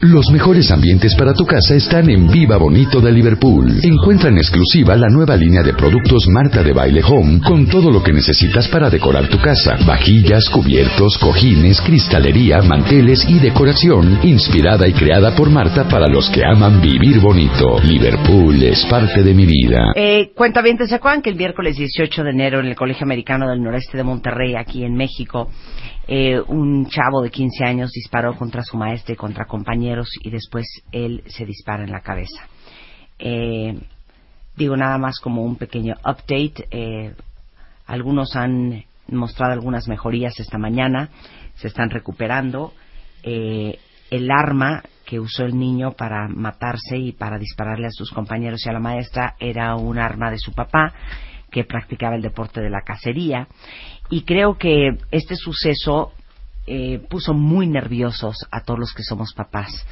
Los mejores ambientes para tu casa están en Viva Bonito de Liverpool. Encuentra en exclusiva la nueva línea de productos Marta de Baile Home con todo lo que necesitas para decorar tu casa. Vajillas, cubiertos, cojines, cristalería, manteles y decoración inspirada y creada por Marta para los que aman vivir bonito. Liverpool es parte de mi vida. Eh, cuentavientes, ¿se acuerdan que el miércoles 18 de enero en el Colegio Americano del Noreste de Monterrey, aquí en México, eh, un chavo de 15 años disparó contra su maestra y contra compañeros y después él se dispara en la cabeza. Eh, digo nada más como un pequeño update. Eh, algunos han mostrado algunas mejorías esta mañana, se están recuperando. Eh, el arma que usó el niño para matarse y para dispararle a sus compañeros y a la maestra era un arma de su papá que practicaba el deporte de la cacería y creo que este suceso eh, puso muy nerviosos a todos los que somos papás.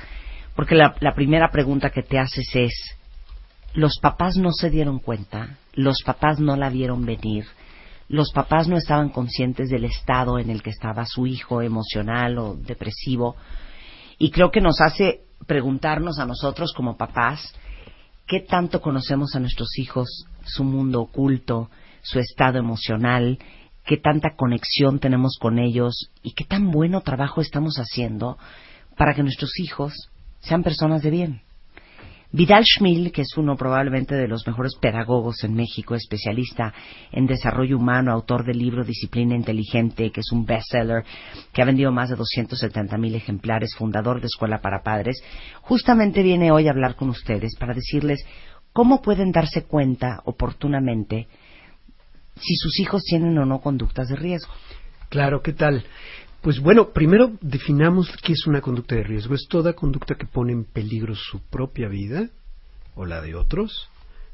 Porque la, la primera pregunta que te haces es, ¿los papás no se dieron cuenta? ¿Los papás no la vieron venir? ¿Los papás no estaban conscientes del estado en el que estaba su hijo emocional o depresivo? Y creo que nos hace preguntarnos a nosotros como papás, ¿qué tanto conocemos a nuestros hijos, su mundo oculto, su estado emocional, qué tanta conexión tenemos con ellos y qué tan bueno trabajo estamos haciendo para que nuestros hijos sean personas de bien. Vidal Schmil, que es uno probablemente de los mejores pedagogos en México, especialista en desarrollo humano, autor del libro Disciplina Inteligente, que es un bestseller, que ha vendido más de 270 mil ejemplares, fundador de Escuela para Padres, justamente viene hoy a hablar con ustedes para decirles cómo pueden darse cuenta oportunamente si sus hijos tienen o no conductas de riesgo. Claro, ¿qué tal? Pues bueno, primero definamos qué es una conducta de riesgo. Es toda conducta que pone en peligro su propia vida o la de otros,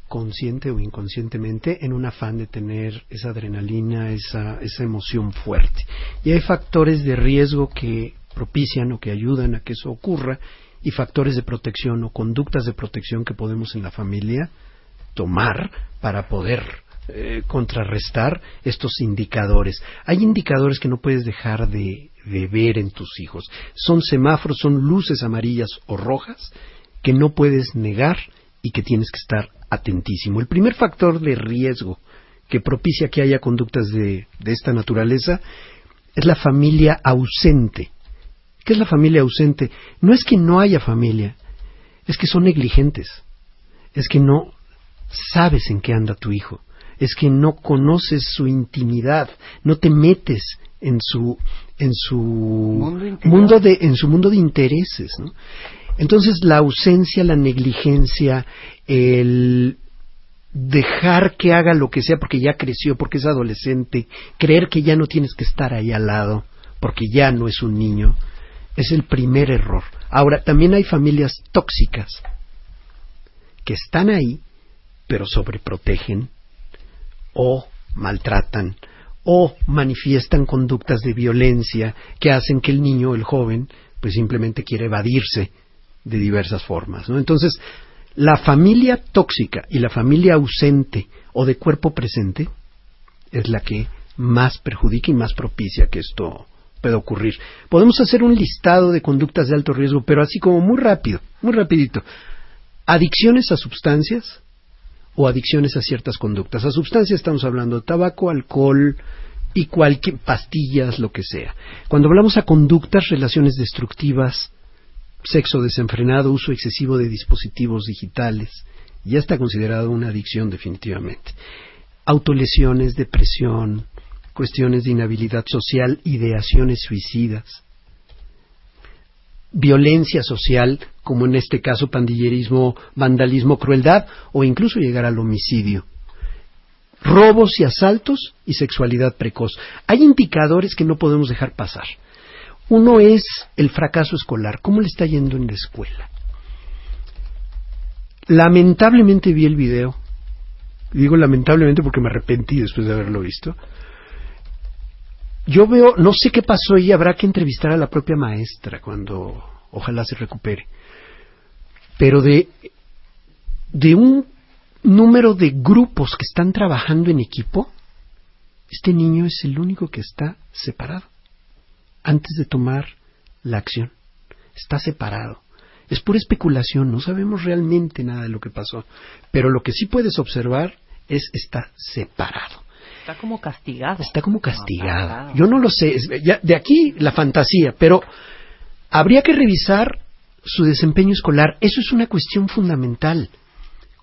consciente o inconscientemente, en un afán de tener esa adrenalina, esa, esa emoción fuerte. Y hay factores de riesgo que propician o que ayudan a que eso ocurra y factores de protección o conductas de protección que podemos en la familia tomar para poder eh, contrarrestar estos indicadores. Hay indicadores que no puedes dejar de, ver en tus hijos. Son semáforos, son luces amarillas o rojas que no puedes negar y que tienes que estar atentísimo. El primer factor de riesgo que propicia que haya conductas de, de esta naturaleza es la familia ausente. ¿Qué es la familia ausente? No es que no haya familia, es que son negligentes, es que no sabes en qué anda tu hijo, es que no conoces su intimidad, no te metes en su en su mundo, de en su mundo de intereses, ¿no? Entonces la ausencia, la negligencia, el dejar que haga lo que sea porque ya creció, porque es adolescente, creer que ya no tienes que estar ahí al lado porque ya no es un niño, es el primer error. Ahora, también hay familias tóxicas que están ahí, pero sobreprotegen, o maltratan o manifiestan conductas de violencia que hacen que el niño, el joven, pues simplemente quiere evadirse de diversas formas. ¿no? Entonces, la familia tóxica y la familia ausente o de cuerpo presente es la que más perjudica y más propicia que esto pueda ocurrir. Podemos hacer un listado de conductas de alto riesgo, pero así como muy rápido, muy rapidito. Adicciones a sustancias, o adicciones a ciertas conductas. A sustancias estamos hablando de tabaco, alcohol y cualquier pastillas, lo que sea. Cuando hablamos a conductas, relaciones destructivas, sexo desenfrenado, uso excesivo de dispositivos digitales, ya está considerado una adicción definitivamente. Autolesiones, depresión, cuestiones de inhabilidad social, ideaciones suicidas, violencia social, como en este caso pandillerismo, vandalismo, crueldad o incluso llegar al homicidio. Robos y asaltos y sexualidad precoz. Hay indicadores que no podemos dejar pasar. Uno es el fracaso escolar. ¿Cómo le está yendo en la escuela? Lamentablemente vi el video. Digo lamentablemente porque me arrepentí después de haberlo visto. Yo veo, no sé qué pasó y habrá que entrevistar a la propia maestra cuando ojalá se recupere. Pero de, de un número de grupos que están trabajando en equipo, este niño es el único que está separado antes de tomar la acción. Está separado. Es pura especulación, no sabemos realmente nada de lo que pasó. Pero lo que sí puedes observar es está separado. Está como castigado. Está como castigado. Yo no lo sé. de aquí la fantasía, pero habría que revisar su desempeño escolar. Eso es una cuestión fundamental.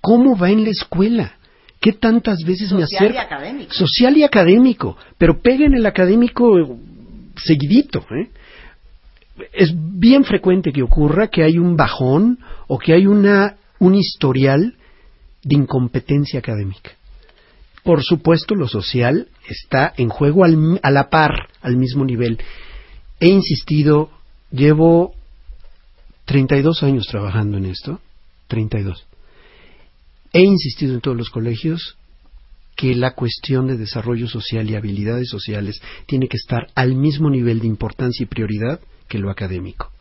¿Cómo va en la escuela? ¿Qué tantas veces me acerco? Social y académico. Social y académico. Pero pega en el académico seguidito. ¿eh? Es bien frecuente que ocurra que hay un bajón o que hay una, un historial de incompetencia académica. Por supuesto, lo social está en juego al, a la par, al mismo nivel. He insistido, llevo 32 años trabajando en esto, 32. He insistido en todos los colegios que la cuestión de desarrollo social y habilidades sociales tiene que estar al mismo nivel de importancia y prioridad que lo académico.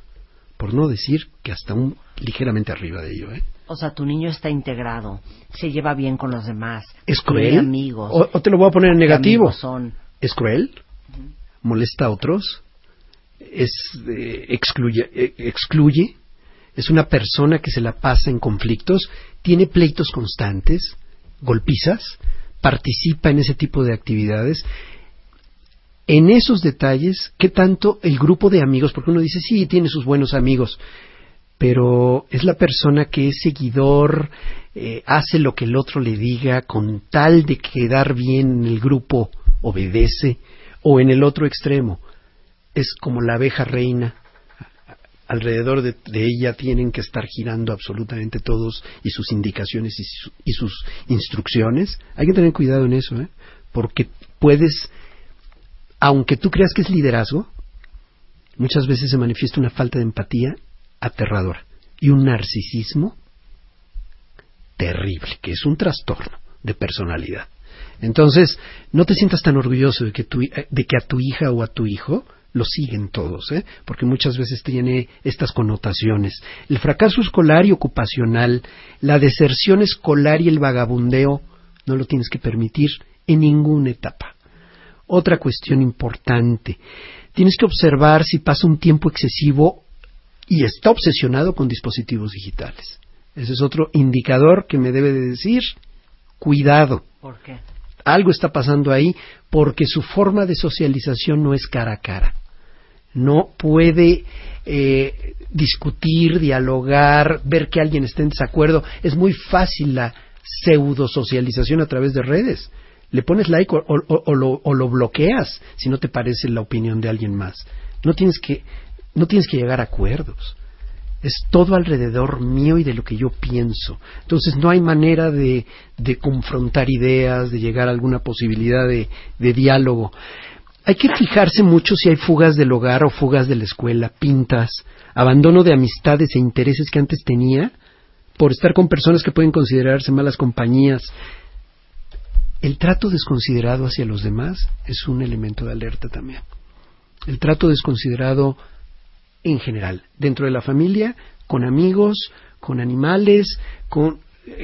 Por no decir que hasta un ligeramente arriba de ello. ¿eh? O sea, tu niño está integrado, se lleva bien con los demás, es cruel. amigos. O, o te lo voy a poner en ¿Qué negativo. son? Es cruel, molesta a otros, es eh, excluye, eh, excluye, es una persona que se la pasa en conflictos, tiene pleitos constantes, golpizas, participa en ese tipo de actividades. En esos detalles, ¿qué tanto el grupo de amigos? Porque uno dice, sí, tiene sus buenos amigos, pero es la persona que es seguidor, eh, hace lo que el otro le diga con tal de quedar bien en el grupo, obedece, o en el otro extremo, es como la abeja reina, alrededor de, de, ella tienen que estar girando absolutamente todos y sus indicaciones y, su, y, sus instrucciones. Hay que tener cuidado en eso, ¿eh? porque puedes, aunque tú creas que es liderazgo, muchas veces se manifiesta una falta de empatía aterradora y un narcisismo terrible, que es un trastorno de personalidad. Entonces, no te sientas tan orgulloso de que, tu, de que a tu hija o a tu hijo lo siguen todos, ¿eh? porque muchas veces tiene estas connotaciones. El fracaso escolar y ocupacional, la deserción escolar y el vagabundeo, no lo tienes que permitir en ninguna etapa. Otra cuestión importante, tienes que observar si pasa un tiempo excesivo y está obsesionado con dispositivos digitales. Ese es otro indicador que me debe de decir, cuidado. ¿Por qué? Algo está pasando ahí porque su forma de socialización no es cara a cara no puede eh, discutir, dialogar, ver que alguien está en desacuerdo. Es muy fácil la pseudo socialización a través de redes. Le pones like o, o, o, lo, o, lo, bloqueas si no te parece la opinión de alguien más. No tienes que, no tienes que llegar a acuerdos. Es todo alrededor mío y de lo que yo pienso. Entonces no hay manera de, de confrontar ideas, de llegar a alguna posibilidad de, de diálogo. Hay que fijarse mucho si hay fugas del hogar o fugas de la escuela, pintas, abandono de amistades e intereses que antes tenía por estar con personas que pueden considerarse malas compañías. El trato desconsiderado hacia los demás es un elemento de alerta también. El trato desconsiderado en general, dentro de la familia, con amigos, con animales, con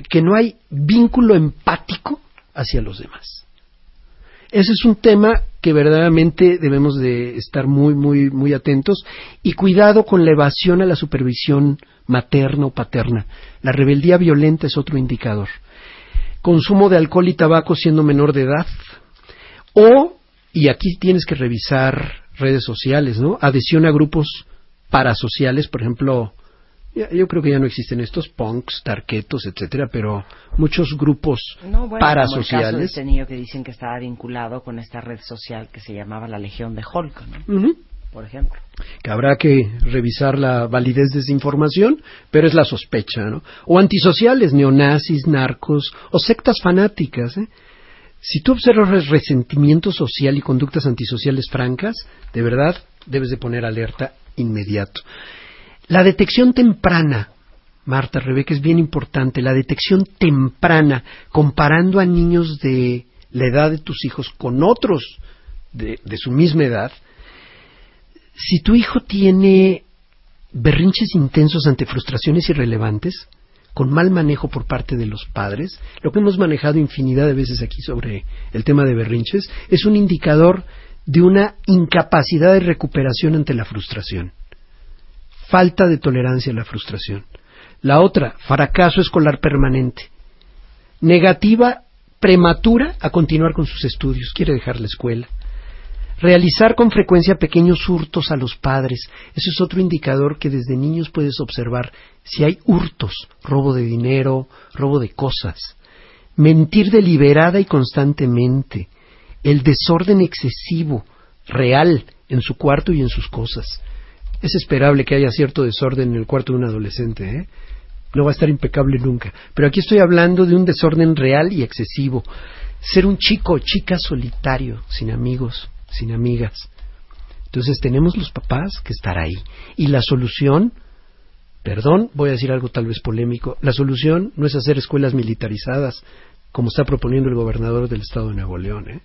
que no hay vínculo empático hacia los demás. Ese es un tema que verdaderamente debemos de estar muy, muy, muy atentos y cuidado con la evasión a la supervisión materna o paterna. La rebeldía violenta es otro indicador. Consumo de alcohol y tabaco siendo menor de edad. O, y aquí tienes que revisar redes sociales, ¿no? Adhesión a grupos parasociales, por ejemplo, yo creo que ya no existen estos punks, tarquetos, etcétera, pero muchos grupos no, bueno, parasociales. Como el caso de este niño que dicen que estaba vinculado con esta red social que se llamaba la Legión de Hulk, ¿no? Uh -huh. Por ejemplo. Que habrá que revisar la validez de esa información, pero es la sospecha, ¿no? O antisociales, neonazis, narcos, o sectas fanáticas, ¿eh? Si tú observas resentimiento social y conductas antisociales francas, de verdad debes de poner alerta inmediato. La detección temprana, Marta, Rebeca, es bien importante. La detección temprana, comparando a niños de la edad de tus hijos con otros de, de su misma edad. Si tu hijo tiene berrinches intensos ante frustraciones irrelevantes, con mal manejo por parte de los padres, lo que hemos manejado infinidad de veces aquí sobre el tema de berrinches, es un indicador de una incapacidad de recuperación ante la frustración. Falta de tolerancia a la frustración. La otra, fracaso escolar permanente. Negativa prematura a continuar con sus estudios, quiere dejar la escuela. Realizar con frecuencia pequeños hurtos a los padres. Eso es otro indicador que desde niños puedes observar. Si hay hurtos, robo de dinero, robo de cosas. Mentir deliberada y constantemente. El desorden excesivo, real, en su cuarto y en sus cosas. Es esperable que haya cierto desorden en el cuarto de un adolescente, ¿eh? No va a estar impecable nunca. Pero aquí estoy hablando de un desorden real y excesivo. Ser un chico o chica solitario, sin amigos, sin amigas. Entonces tenemos los papás que estar ahí. Y la solución, perdón, voy a decir algo tal vez polémico, la solución no es hacer escuelas militarizadas, como está proponiendo el gobernador del estado de Nuevo León. ¿eh?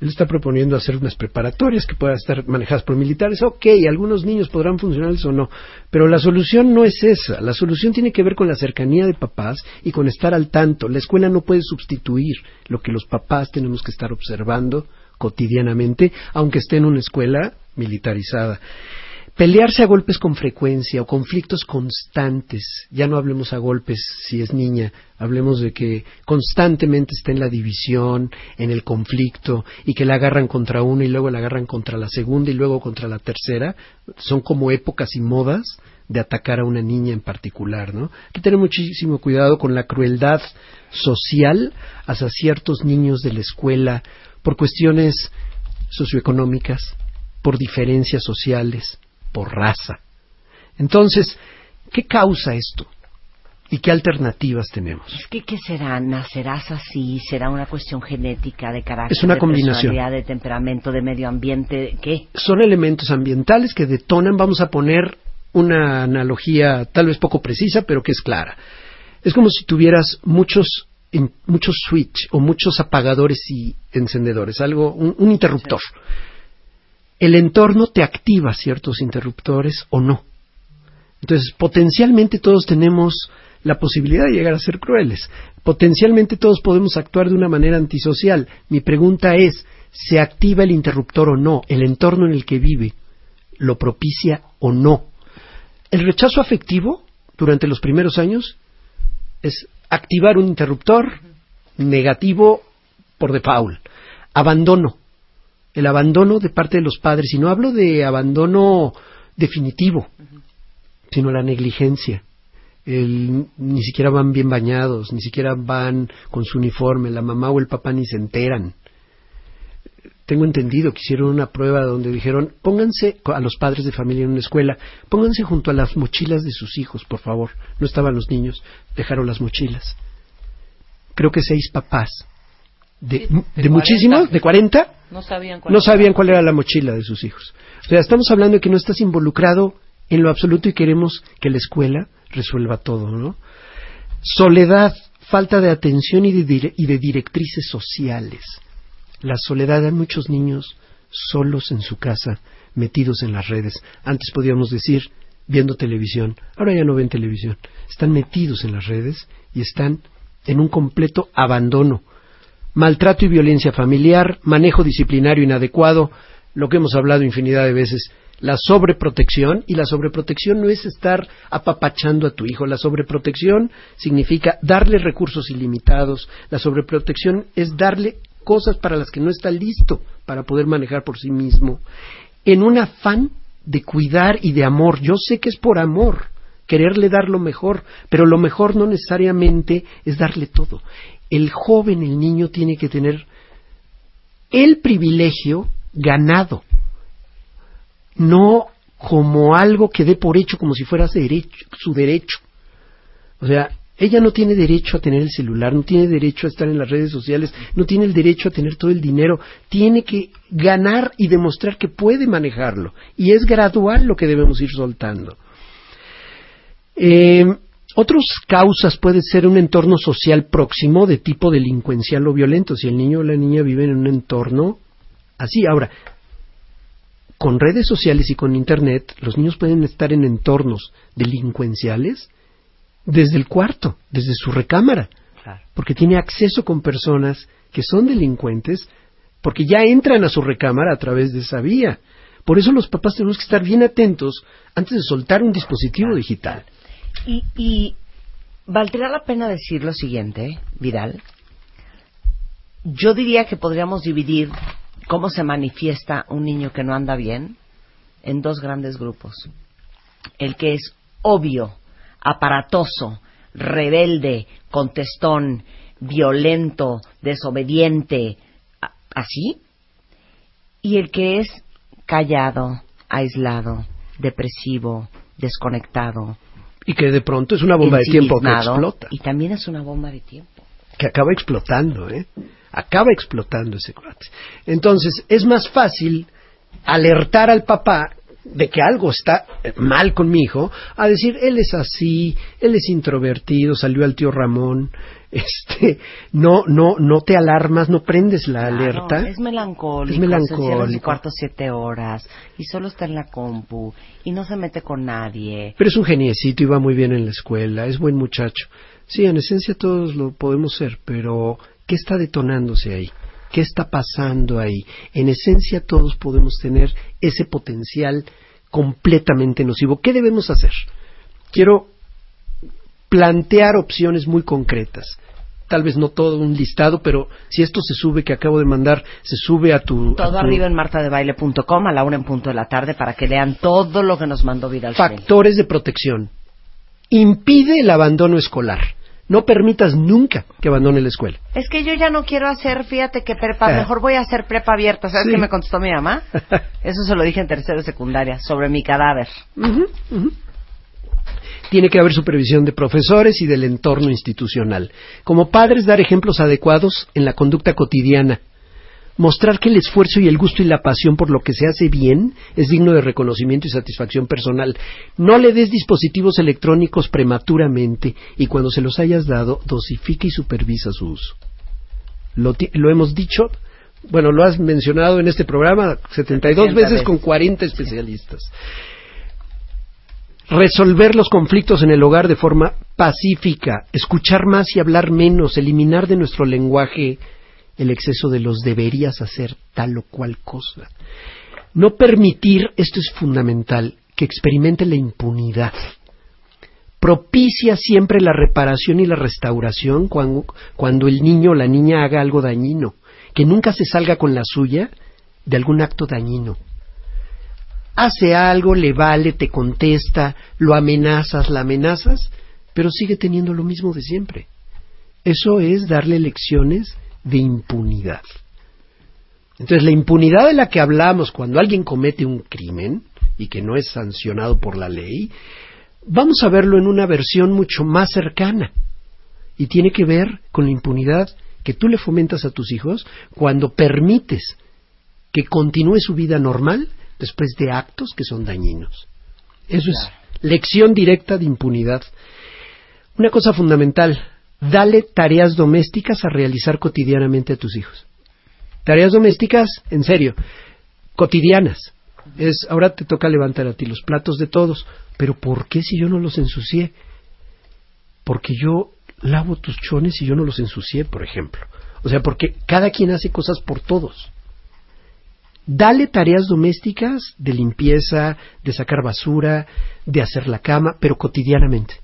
Él está proponiendo hacer unas preparatorias que puedan estar manejadas por militares. Ok, algunos niños podrán funcionar eso o no. Pero la solución no es esa. La solución tiene que ver con la cercanía de papás y con estar al tanto. La escuela no puede sustituir lo que los papás tenemos que estar observando cotidianamente, aunque esté en una escuela militarizada. Pelearse a golpes con frecuencia o conflictos constantes, ya no hablemos a golpes si es niña, hablemos de que constantemente está en la división, en el conflicto, y que la agarran contra una y luego la agarran contra la segunda y luego contra la tercera, son como épocas y modas de atacar a una niña en particular, ¿no? Hay que tener muchísimo cuidado con la crueldad social hacia ciertos niños de la escuela por cuestiones socioeconómicas, por diferencias sociales, por raza. Entonces, ¿qué causa esto? ¿Y qué alternativas tenemos? Es que, ¿qué será? ¿Nacerás así? ¿Será una cuestión genética, de carácter, Es una de combinación. de temperamento, de medio ambiente? ¿Qué? Son elementos ambientales que detonan, vamos a poner una analogía tal vez poco precisa, pero que es clara. Es como si tuvieras muchos en- muchos switch o muchos apagadores y encendedores, algo un, un interruptor. El entorno te activa ciertos interruptores o no. Entonces, potencialmente todos tenemos la posibilidad de llegar a ser crueles. Potencialmente todos podemos actuar de una manera antisocial. Mi pregunta es, ¿se activa el interruptor o no? ¿El entorno en el que vive lo propicia o no? El rechazo afectivo durante los primeros años es activar un interruptor negativo por default. Abandono. El abandono de parte de los padres. Y no hablo de abandono definitivo, sino la negligencia. El- ni siquiera van bien bañados, ni siquiera van con su uniforme, la mamá o el papá ni se enteran. Tengo entendido que hicieron una prueba donde dijeron, pónganse a los padres de familia en una escuela, pónganse junto a las mochilas de sus hijos, por favor. No estaban los niños, dejaron las mochilas. Creo que seis papás de, Sí, de, de muchísimos, 40. de 40, No sabían cuál no era. sabían cuál era la mochila de sus hijos. O sea, estamos hablando de que no estás involucrado en lo absoluto y queremos que la escuela resuelva todo, ¿no? Soledad, falta de atención y de, dire- y de directrices sociales. La soledad, hay muchos niños solos en su casa, metidos en las redes. Antes podíamos decir viendo televisión, ahora ya no ven televisión. Están metidos en las redes y están en un completo abandono maltrato y violencia familiar, manejo disciplinario inadecuado, lo que hemos hablado infinidad de veces, la sobreprotección, y la sobreprotección no es estar apapachando a tu hijo, la sobreprotección significa darle recursos ilimitados, la sobreprotección es darle cosas para las que no está listo para poder manejar por sí mismo, en un afán de cuidar y de amor, yo sé que es por amor, quererle dar lo mejor, pero lo mejor no necesariamente es darle todo. El joven, el niño, tiene que tener el privilegio ganado, no como algo que dé por hecho, como si fuera su derecho. O sea, Ella no tiene derecho a tener el celular, no tiene derecho a estar en las redes sociales, no tiene el derecho a tener todo el dinero. Tiene que ganar y demostrar que puede manejarlo. Y es gradual lo que debemos ir soltando. Eh, otras causas puede ser un entorno social próximo de tipo delincuencial o violento. Si el niño o la niña vive en un entorno así. Ahora, con redes sociales y con Internet, los niños pueden estar en entornos delincuenciales desde el cuarto, desde su recámara, porque tiene acceso con personas que son delincuentes, porque ya entran a su recámara a través de esa vía. Por eso los papás tenemos que estar bien atentos antes de soltar un dispositivo digital. Y, y valdría la pena decir lo siguiente, Vidal. Yo diría que podríamos dividir cómo se manifiesta un niño que no anda bien en dos grandes grupos. El que es obvio, aparatoso, rebelde, contestón, violento, desobediente, así. Y el que es callado, aislado, depresivo, desconectado, y que de pronto es una bomba de tiempo que explota. Y también es una bomba de tiempo. Que acaba explotando, ¿eh? Acaba explotando ese cuate. Entonces, es más fácil alertar al papá de que algo está mal con mi hijo, a decir, él es así, él es introvertido, salió al tío Ramón, este, no, no, no te alarmas, no prendes la alerta. Es melancólico, es melancólico. Se cuarto siete horas y solo está en la compu y no se mete con nadie. Pero es un geniecito y va muy bien en la escuela, es buen muchacho. Sí, en esencia todos lo podemos ser, pero ¿qué está detonándose ahí? ¿Qué está pasando ahí? En esencia todos podemos tener ese potencial completamente nocivo. ¿Qué debemos hacer? Quiero plantear opciones muy concretas. Tal vez no todo un listado, pero si esto se sube, que acabo de mandar, se sube a tu... Todo arriba en martadebaile.com a la una en punto de la tarde para que lean todo lo que nos mandó Vidal. Factores de protección. Impide el abandono escolar. No permitas nunca que abandone la escuela. Es que yo ya no quiero hacer, fíjate que prepa, eh. mejor voy a hacer prepa abierta. ¿Sabes qué me contestó mi mamá? Eso se lo dije en tercero de secundaria, sobre mi cadáver. Tiene que haber supervisión de profesores y del entorno institucional. Como padres, dar ejemplos adecuados en la conducta cotidiana mostrar que el esfuerzo y el gusto y la pasión por lo que se hace bien es digno de reconocimiento y satisfacción personal. No le des dispositivos electrónicos prematuramente y cuando se los hayas dado, dosifica y supervisa su uso. Lo, hemos dicho, bueno, lo has mencionado en este programa 72 veces con 40 especialistas. Resolver los conflictos en el hogar de forma pacífica, escuchar más y hablar menos, eliminar de nuestro lenguaje el exceso de los deberías hacer tal o cual cosa. No permitir, esto es fundamental, que experimente la impunidad. Propicia siempre la reparación y la restauración cuando, cuando el niño o la niña haga algo dañino, que nunca se salga con la suya de algún acto dañino. Hace algo, le vale, te contesta, lo amenazas, la amenazas, pero sigue teniendo lo mismo de siempre. Eso es darle lecciones de impunidad. Entonces, la impunidad de la que hablamos cuando alguien comete un crimen y que no es sancionado por la ley, vamos a verlo en una versión mucho más cercana. Y tiene que ver con la impunidad que tú le fomentas a tus hijos cuando permites que continúe su vida normal después de actos que son dañinos. Eso es lección directa de impunidad. Una cosa fundamental, dale tareas domésticas a realizar cotidianamente a tus hijos. Tareas domésticas, en serio, cotidianas. Es, ahora te toca levantar a ti los platos de todos, pero ¿por qué si yo no los ensucié? Porque yo lavo tus chones y yo no los ensucié, por ejemplo. O sea, porque cada quien hace cosas por todos. Dale tareas domésticas de limpieza, de sacar basura, de hacer la cama, pero cotidianamente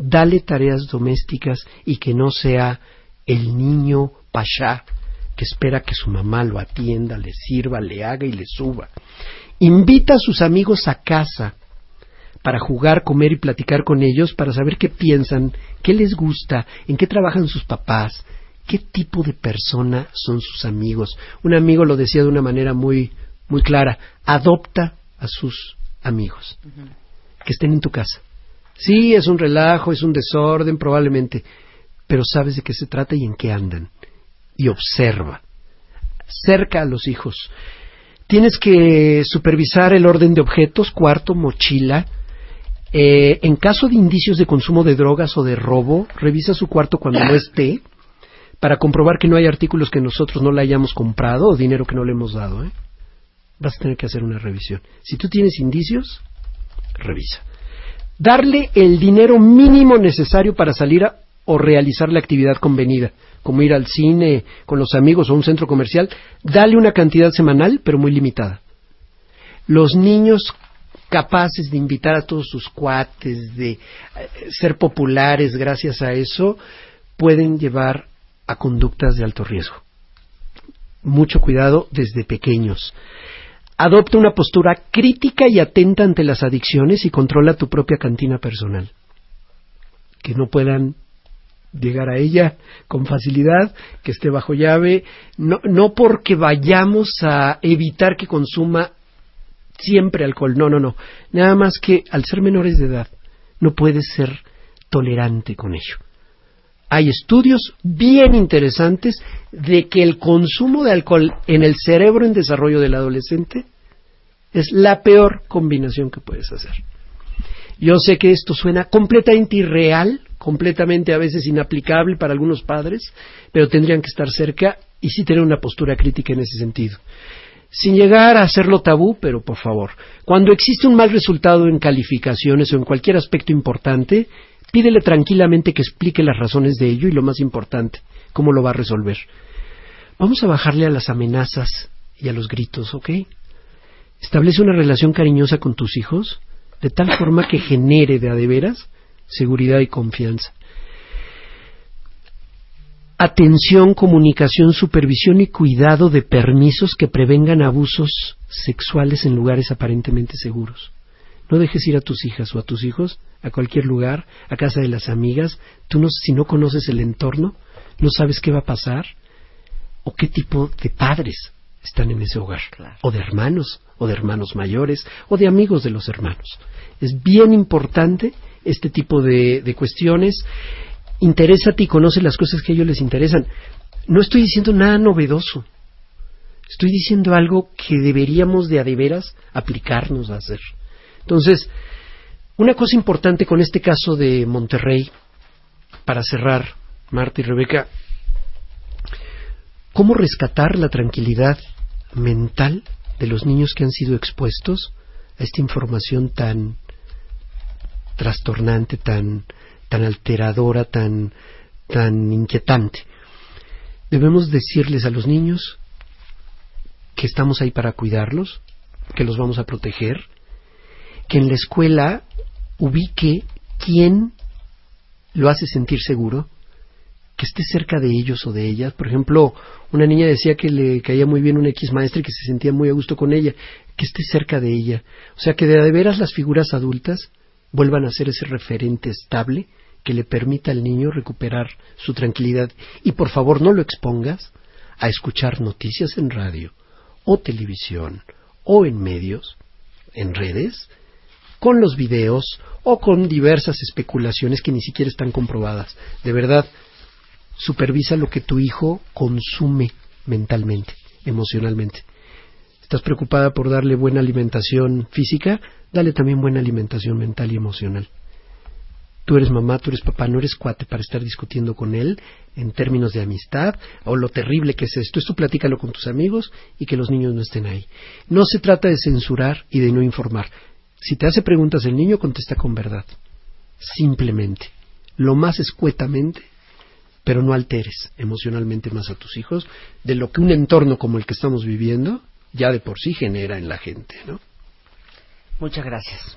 dale tareas domésticas y que no sea el niño pasha que espera que su mamá lo atienda, le sirva, le haga y le suba. Invita a sus amigos a casa para jugar, comer y platicar con ellos, para saber qué piensan, qué les gusta, en qué trabajan sus papás, qué tipo de persona son sus amigos. Un amigo lo decía de una manera muy, muy clara, adopta a sus amigos, que estén en tu casa Sí, es un relajo, es un desorden probablemente, pero sabes de qué se trata y en qué andan. Y observa. Cerca a los hijos. Tienes que supervisar el orden de objetos, cuarto, mochila. Eh, en caso de indicios de consumo de drogas o de robo, revisa su cuarto cuando no esté para comprobar que no hay artículos que nosotros no le hayamos comprado o dinero que no le hemos dado. ¿eh? Vas a tener que hacer una revisión. Si tú tienes indicios, revisa. Darle el dinero mínimo necesario para salir o realizar la actividad convenida, como ir al cine con los amigos o a un centro comercial. Dale una cantidad semanal, pero muy limitada. Los niños capaces de invitar a todos sus cuates, de eh, ser populares gracias a eso, pueden llevar a conductas de alto riesgo. Mucho cuidado desde pequeños. Adopta una postura crítica y atenta ante las adicciones y controla tu propia cantina personal. Que no puedan llegar a ella con facilidad, que esté bajo llave, no, no porque vayamos a evitar que consuma siempre alcohol, no, no, no, nada más que al ser menores de edad no puedes ser tolerante con ello. Hay estudios bien interesantes de que el consumo de alcohol en el cerebro en desarrollo del adolescente es la peor combinación que puedes hacer. Yo sé que esto suena completamente irreal, completamente a veces inaplicable para algunos padres, pero tendrían que estar cerca y sí tener una postura crítica en ese sentido. Sin llegar a hacerlo tabú, pero por favor, cuando existe un mal resultado en calificaciones o en cualquier aspecto importante, pídele tranquilamente que explique las razones de ello y lo más importante, cómo lo va a resolver. Vamos a bajarle a las amenazas y a los gritos, ¿ok? Establece una relación cariñosa con tus hijos, de tal forma que genere de a de veras seguridad y confianza. Atención, comunicación, supervisión y cuidado de permisos que prevengan abusos sexuales en lugares aparentemente seguros. No dejes ir a tus hijas o a tus hijos a cualquier lugar, a casa de las amigas. Tú no, si no conoces el entorno, no sabes qué va a pasar o qué tipo de padres están en ese hogar, o de hermanos, o de hermanos mayores, o de amigos de los hermanos. Es bien importante este tipo de, de cuestiones. Interésate y conoce las cosas que a ellos les interesan. No estoy diciendo nada novedoso. Estoy diciendo algo que deberíamos de a de veras aplicarnos a hacer. Entonces, una cosa importante con este caso de Monterrey, para cerrar, Marta y Rebeca, ¿cómo rescatar la tranquilidad mental de los niños que han sido expuestos a esta información tan trastornante, tan, tan alteradora, tan, tan inquietante. Debemos decirles a los niños que estamos ahí para cuidarlos, que los vamos a proteger, que en la escuela ubique quién lo hace sentir seguro, que esté cerca de ellos o de ellas. Por ejemplo, una niña decía que le caía muy bien una X maestra y que se sentía muy a gusto con ella, que esté cerca de ella. O sea, que de veras las figuras adultas vuelvan a ser ese referente estable que le permita al niño recuperar su tranquilidad. Y por favor no lo expongas a escuchar noticias en radio o televisión o en medios, en redes, con los videos o con diversas especulaciones que ni siquiera están comprobadas. De verdad, supervisa lo que tu hijo consume mentalmente, emocionalmente. ¿Estás preocupada por darle buena alimentación física? Dale también buena alimentación mental y emocional. Tú eres mamá, tú eres papá, no eres cuate para estar discutiendo con él en términos de amistad o lo terrible que es esto. Esto platícalo con tus amigos y que los niños no estén ahí. No se trata de censurar y de no informar. Si te hace preguntas el niño, contesta con verdad. Simplemente. Lo más escuetamente pero no alteres emocionalmente más a tus hijos de lo que un entorno como el que estamos viviendo ya de por sí genera en la gente, ¿no? Muchas gracias.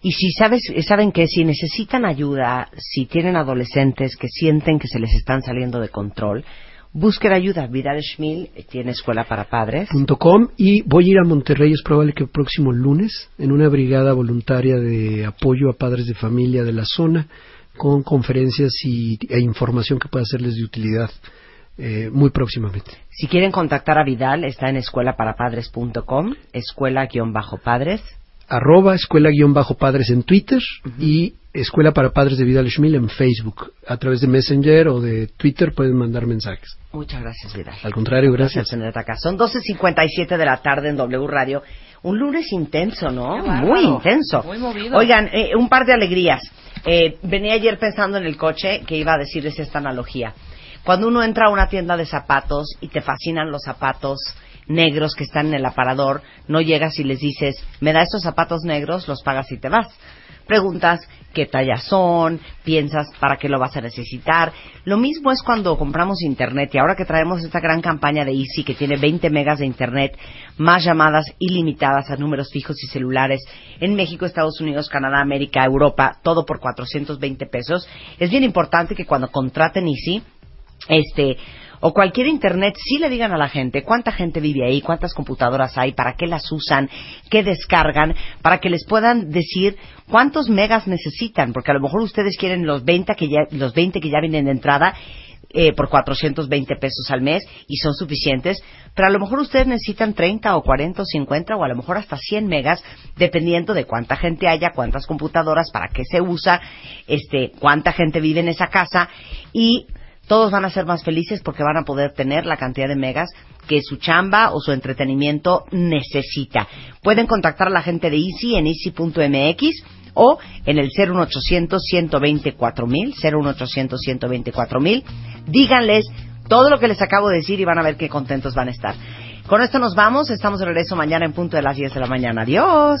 Y si sabes, saben que si necesitan ayuda, si tienen adolescentes que sienten que se les están saliendo de control, busquen ayuda. Vidal Schmil tiene escuela para padres. .com y voy a ir a Monterrey, es probable que el próximo lunes, en una brigada voluntaria de apoyo a padres de familia de la zona con conferencias y, e información que pueda serles de utilidad eh, muy próximamente. Si quieren contactar a Vidal, está en escuelaparapadres.com, escuela-padres arroba escuela-padres en Twitter y Escuela para Padres de Vidal Schmil en Facebook. A través de Messenger o de Twitter pueden mandar mensajes. Muchas gracias, Vidal. Al contrario, gracias. Gracias, Son 12.57 de la tarde en W Radio. Un lunes intenso, ¿no? Muy intenso. Muy movido. Oigan, eh, un par de alegrías. Eh, venía ayer pensando en el coche que iba a decirles esta analogía. Cuando uno entra a una tienda de zapatos y te fascinan los zapatos negros que están en el aparador, no llegas y les dices, me da estos zapatos negros, los pagas y te vas. Preguntas qué talla son, piensas para qué lo vas a necesitar. Lo mismo es cuando compramos internet y ahora que traemos esta gran campaña de Easy que tiene 20 megas de internet, más llamadas ilimitadas a números fijos y celulares en México, Estados Unidos, Canadá, América, Europa, todo por 420 pesos. Es bien importante que cuando contraten Easy, este, o cualquier internet, sí le digan a la gente cuánta gente vive ahí, cuántas computadoras hay, para qué las usan, qué descargan, para que les puedan decir cuántos megas necesitan, porque a lo mejor ustedes quieren los 20 que ya, los 20 que ya vienen de entrada eh, por 420 pesos al mes y son suficientes, pero a lo mejor ustedes necesitan 30 o 40 o 50 o a lo mejor hasta 100 megas, dependiendo de cuánta gente haya, cuántas computadoras, para qué se usa, este, cuánta gente vive en esa casa y todos van a ser más felices porque van a poder tener la cantidad de megas que su chamba o su entretenimiento necesita. Pueden contactar a la gente de Easy en easy.mx o en el 01800 124 mil, 01800 124 mil. Díganles todo lo que les acabo de decir y van a ver qué contentos van a estar. Con esto nos vamos. Estamos de regreso mañana en punto de las 10 de la mañana. Adiós.